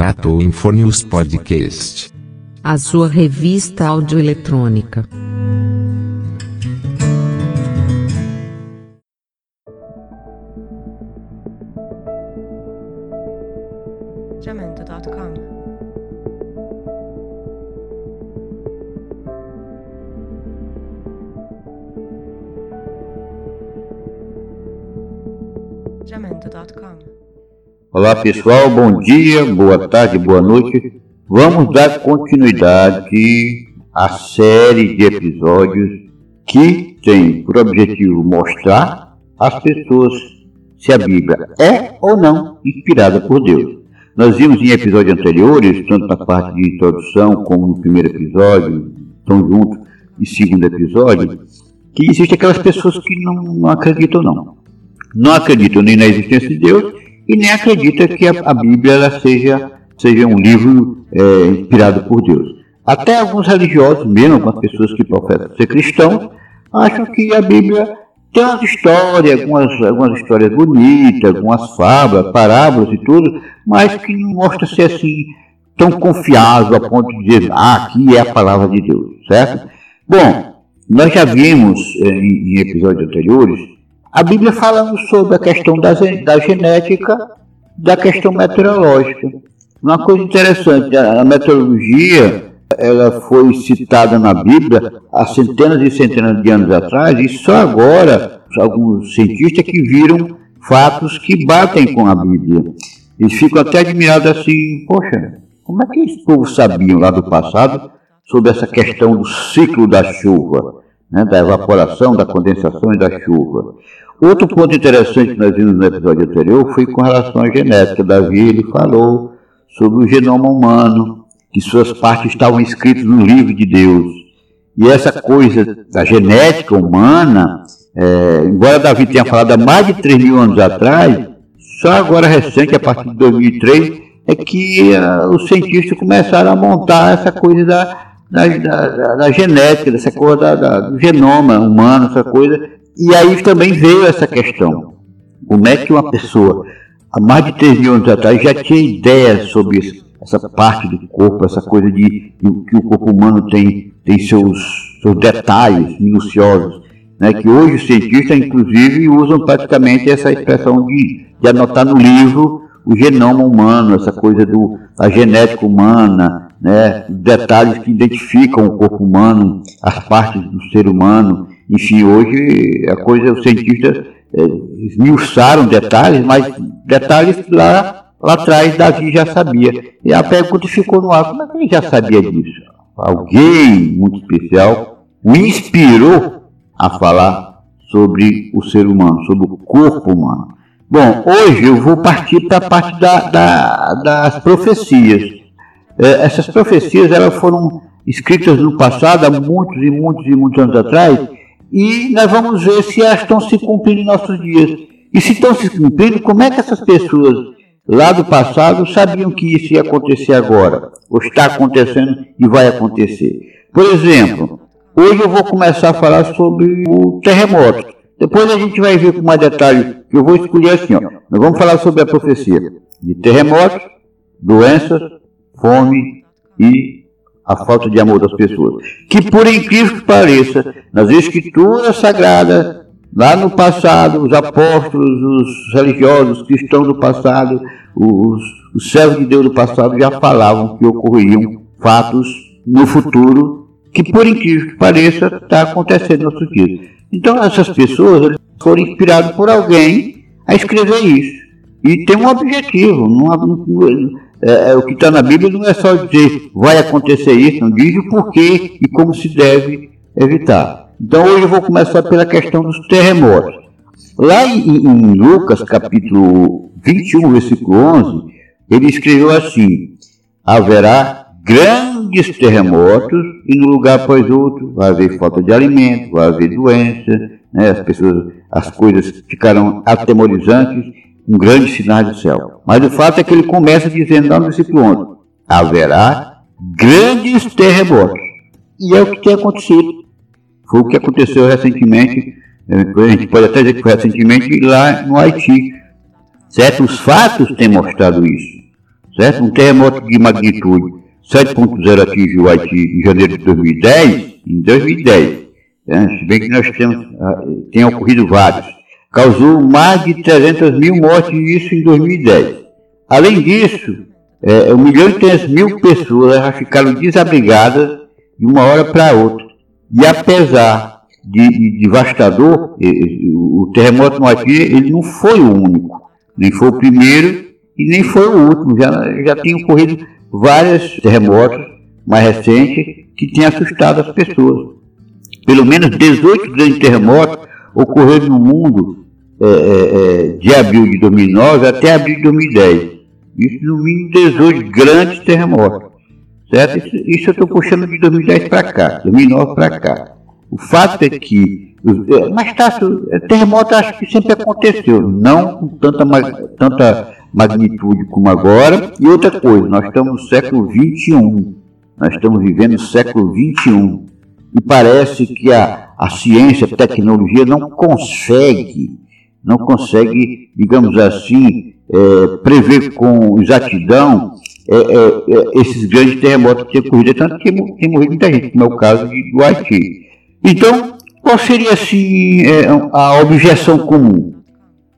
Tratou Infornews Podcast. A sua revista audioeletrônica. Jamendo.com Olá pessoal, bom dia, boa tarde, boa noite. Vamos dar continuidade à série de episódios que tem por objetivo mostrar às pessoas se a Bíblia é ou não inspirada por Deus. Nós vimos em episódios anteriores, tanto na parte de introdução como no primeiro episódio, estão juntos, e segundo episódio, que existem aquelas pessoas que não, não acreditam não. Não acreditam nem na existência de Deus e nem acredita que a, a Bíblia ela seja, seja um livro é, inspirado por Deus. Até alguns religiosos, mesmo algumas pessoas que professam ser cristãos, acham que a Bíblia tem umas histórias, algumas, algumas histórias bonitas, algumas fábulas, parábolas e tudo, mas que não mostra ser assim tão confiável a ponto de dizer, ah, aqui é a palavra de Deus, certo? Bom, nós já vimos eh, em, em episódios anteriores a Bíblia falando sobre a questão da, da genética, da questão meteorológica. Uma coisa interessante, a meteorologia ela foi citada na Bíblia há centenas e centenas de anos atrás e só agora alguns cientistas que viram fatos que batem com a Bíblia. Eles ficam até admirados assim, poxa, como é que esse povo sabiam lá do passado sobre essa questão do ciclo da chuva, né, da evaporação, da condensação e da chuva? Outro ponto interessante que nós vimos no episódio anterior foi com relação à genética. Davi ele falou sobre o genoma humano, que suas partes estavam escritas no livro de Deus. E essa coisa da genética humana, é, embora Davi tenha falado há mais de 3 mil anos atrás, só agora recente, a partir de 2003, é que uh, os cientistas começaram a montar essa coisa da, da, da, da genética, dessa coisa do genoma humano, essa coisa. E aí também veio essa questão. Como é que uma pessoa, há mais de 3 mil anos atrás, já tinha ideia sobre isso? essa parte do corpo, essa coisa de, de que o corpo humano tem, tem seus, seus detalhes minuciosos, né, que hoje os cientistas, inclusive, usam praticamente essa expressão de, de anotar no livro o genoma humano, essa coisa do, da genética humana, né, detalhes que identificam o corpo humano, as partes do ser humano. Enfim, hoje a coisa, os cientistas é, esmiuçaram detalhes, mas detalhes lá Lá atrás, Davi já sabia. E a pergunta ficou no ar: como é que ele já sabia disso? Alguém muito especial o inspirou a falar sobre o ser humano, sobre o corpo humano. Bom, hoje eu vou partir para a parte da, da, das profecias. É, essas profecias elas foram escritas no passado, há muitos e muitos e muitos anos atrás, e nós vamos ver se elas estão se cumprindo em nossos dias. E se estão se cumprindo, como é que essas pessoas lá do passado sabiam que isso ia acontecer agora, ou está acontecendo e vai acontecer. Por exemplo, hoje eu vou começar a falar sobre o terremoto. Depois a gente vai ver com mais detalhes, que eu vou escolher assim, ó. Nós vamos falar sobre a profecia de terremotos, doenças, fome e a falta de amor das pessoas. Que por incrível que pareça, nas escrituras sagradas Lá no passado, os apóstolos, os religiosos, os cristãos do passado, os, os servos de Deus do passado já falavam que ocorreriam fatos no futuro que, por incrível que pareça, está acontecendo nos nossos dias. Então, essas pessoas foram inspiradas por alguém a escrever isso. E tem um objetivo. Não, não, é, é, o que está na Bíblia não é só dizer vai acontecer isso, não diz o porquê e como se deve evitar. Então hoje eu vou começar pela questão dos terremotos. Lá em, em Lucas capítulo 21, versículo 11, ele escreveu assim: haverá grandes terremotos e no lugar após outro vai haver falta de alimento, vai haver doença, né? as pessoas, as coisas ficarão atemorizantes, um grande sinal do céu. Mas o fato é que ele começa dizendo lá no versículo 11: haverá grandes terremotos. E é o que tem acontecido. Foi o que aconteceu recentemente, é, a gente pode até dizer que foi recentemente lá no Haiti. Certos fatos têm mostrado isso. certo? Um terremoto de magnitude 7.0 atingiu o Haiti em janeiro de 2010, em 2010, né? se bem que nós temos, ah, tem ocorrido vários, causou mais de 300 mil mortes, isso em 2010. Além disso, é, 1 milhão e 300 mil pessoas já ficaram desabrigadas de uma hora para outra. E apesar de, de devastador, o terremoto no Haiti ele não foi o único, nem foi o primeiro e nem foi o último. Já, já tem ocorrido vários terremotos mais recentes que têm assustado as pessoas. Pelo menos 18 grandes terremotos ocorreram no mundo é, é, é de abril de 2009 até abril de 2010. Isso no mínimo 18 grandes terremotos. Certo? Isso, isso eu estou puxando de 2010 para cá, 2009 para cá. O fato é que. É, mas tá, terremoto acho que sempre aconteceu, não com tanta, tanta magnitude como agora. E outra coisa, nós estamos no século XXI. Nós estamos vivendo o século XXI. E parece que a, a ciência, a tecnologia não consegue, não consegue, digamos assim, é, prever com exatidão é, é, é esses grandes terremotos que têm ocorrido, tanto que tem morrido muita gente, como é o caso de, do Haiti. Então, qual seria assim é, a objeção comum?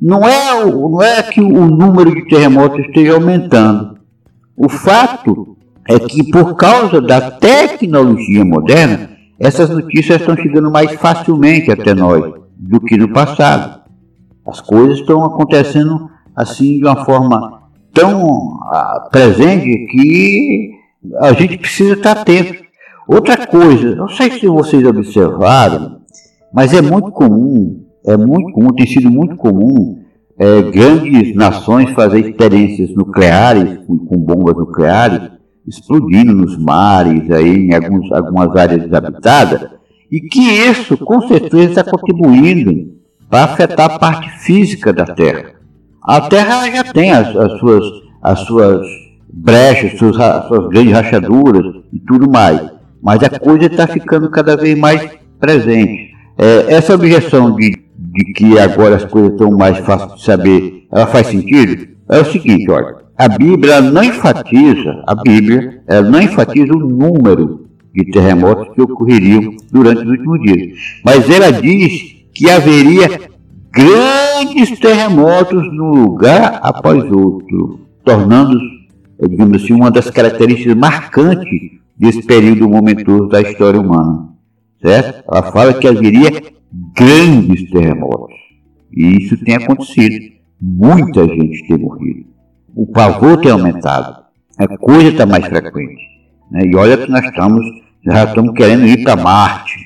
Não é, não é que o número de terremotos esteja aumentando. O fato é que, por causa da tecnologia moderna, essas notícias estão chegando mais facilmente até nós do que no passado. As coisas estão acontecendo assim de uma forma tão ah, presente que a gente precisa estar atento. Outra coisa, não sei se vocês observaram, mas é muito comum é muito comum, tem sido muito comum é, grandes nações fazer experiências nucleares, com, com, bombas nucleares, explodindo nos mares, aí, em alguns, algumas áreas desabitadas, e que isso, com certeza, está contribuindo para afetar a parte física da Terra. A Terra já tem as, as suas, as suas brechas, suas, as suas grandes rachaduras e tudo mais, mas a coisa está ficando cada vez mais presente. É, essa objeção de, de que agora as coisas estão mais fáceis de saber, ela faz sentido? É o seguinte, olha, a Bíblia não enfatiza, a Bíblia, ela não enfatiza o número de terremotos que ocorreriam durante os últimos dias, mas ela diz que haveria grandes terremotos num lugar após outro, tornando, digamos assim, uma das características marcantes desse período momentoso da história humana certo? Ela fala que haveria grandes terremotos. E isso tem acontecido. Muita gente tem morrido. O pavor tem aumentado. A coisa está mais frequente. Né? E olha que nós estamos, já estamos querendo ir para Marte.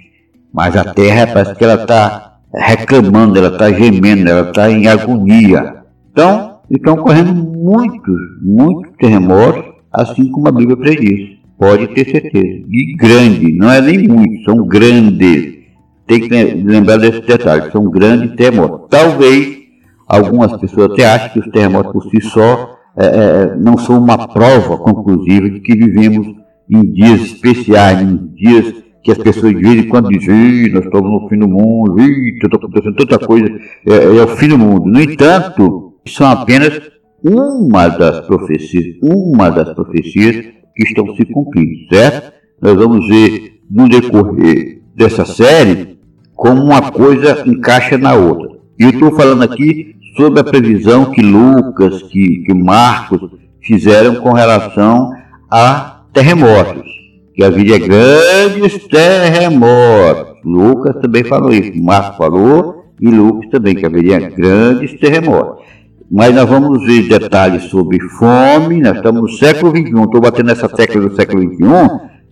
Mas a Terra parece que ela está reclamando, ela está gemendo, ela está em agonia. Então, estão ocorrendo muitos, muitos terremotos, assim como a Bíblia prediz. Pode ter certeza. E grande, não é nem muito, são grandes. Tem que lembrar desse detalhe, são grandes terremotos. Talvez algumas pessoas até achem que os terremotos por si só é, é, não são uma prova conclusiva de que vivemos em dias especiais, em dias que as pessoas de vez em quando dizem, nós estamos no fim do mundo, está acontecendo tanta coisa, é, é, o fim do mundo. No entanto, são apenas uma das profecias, uma das profecias que estão se cumprindo, certo? Nós vamos ver no decorrer dessa série como uma coisa encaixa na outra. E eu estou falando aqui sobre a previsão que Lucas, que, que Marcos fizeram com relação a terremotos, que haveria grandes terremotos. Lucas também falou isso, Marcos falou e Lucas também, que haveria grandes terremotos. Mas nós vamos ver detalhes sobre fome, nós estamos no século XXI, estou batendo nessa tecla do século XXI,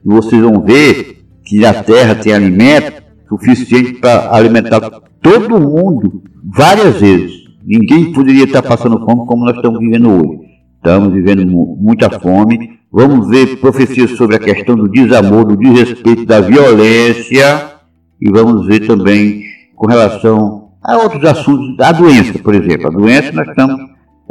e vocês vão ver que a Terra tem alimento suficiente para alimentar todo mundo várias vezes. Ninguém poderia estar passando fome como nós estamos vivendo hoje. Estamos vivendo muita fome. Vamos ver profecias sobre a questão do desamor, do desrespeito, da violência. E vamos ver também com relação Há outros assuntos, a doença, por exemplo. A doença, nós estamos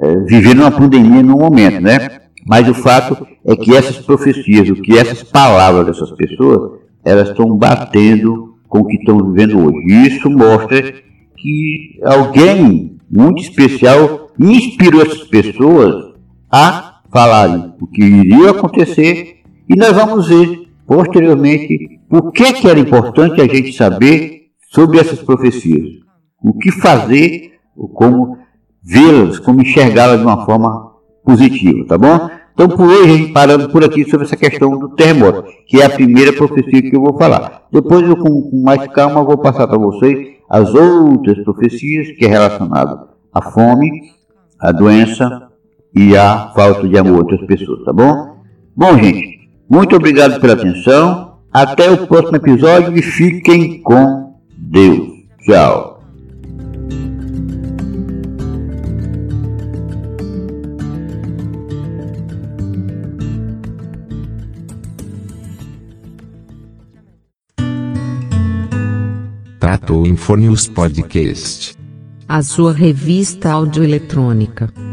é, vivendo uma pandemia no momento, né? Mas o fato é que essas profecias, o que essas palavras dessas pessoas, elas estão batendo com o que estão vivendo hoje. Isso mostra que alguém muito especial inspirou essas pessoas a falarem o que iria acontecer e nós vamos ver posteriormente por que, que era importante a gente saber sobre essas profecias, o que fazer, como vê-las, como enxergá-las de uma forma positiva, tá bom? Então, por hoje, a gente parando por aqui sobre essa questão do terremoto, que é a primeira profecia que eu vou falar. Depois, eu, com, com mais calma, vou passar para vocês as outras profecias que é relacionado à fome, à doença e à falta de amor outras pessoas, tá bom? Bom, gente, muito obrigado pela atenção. Até o próximo episódio e fiquem com Deus. Tchau. Tratou Infonews Podcast. A sua revista audioeletrônica.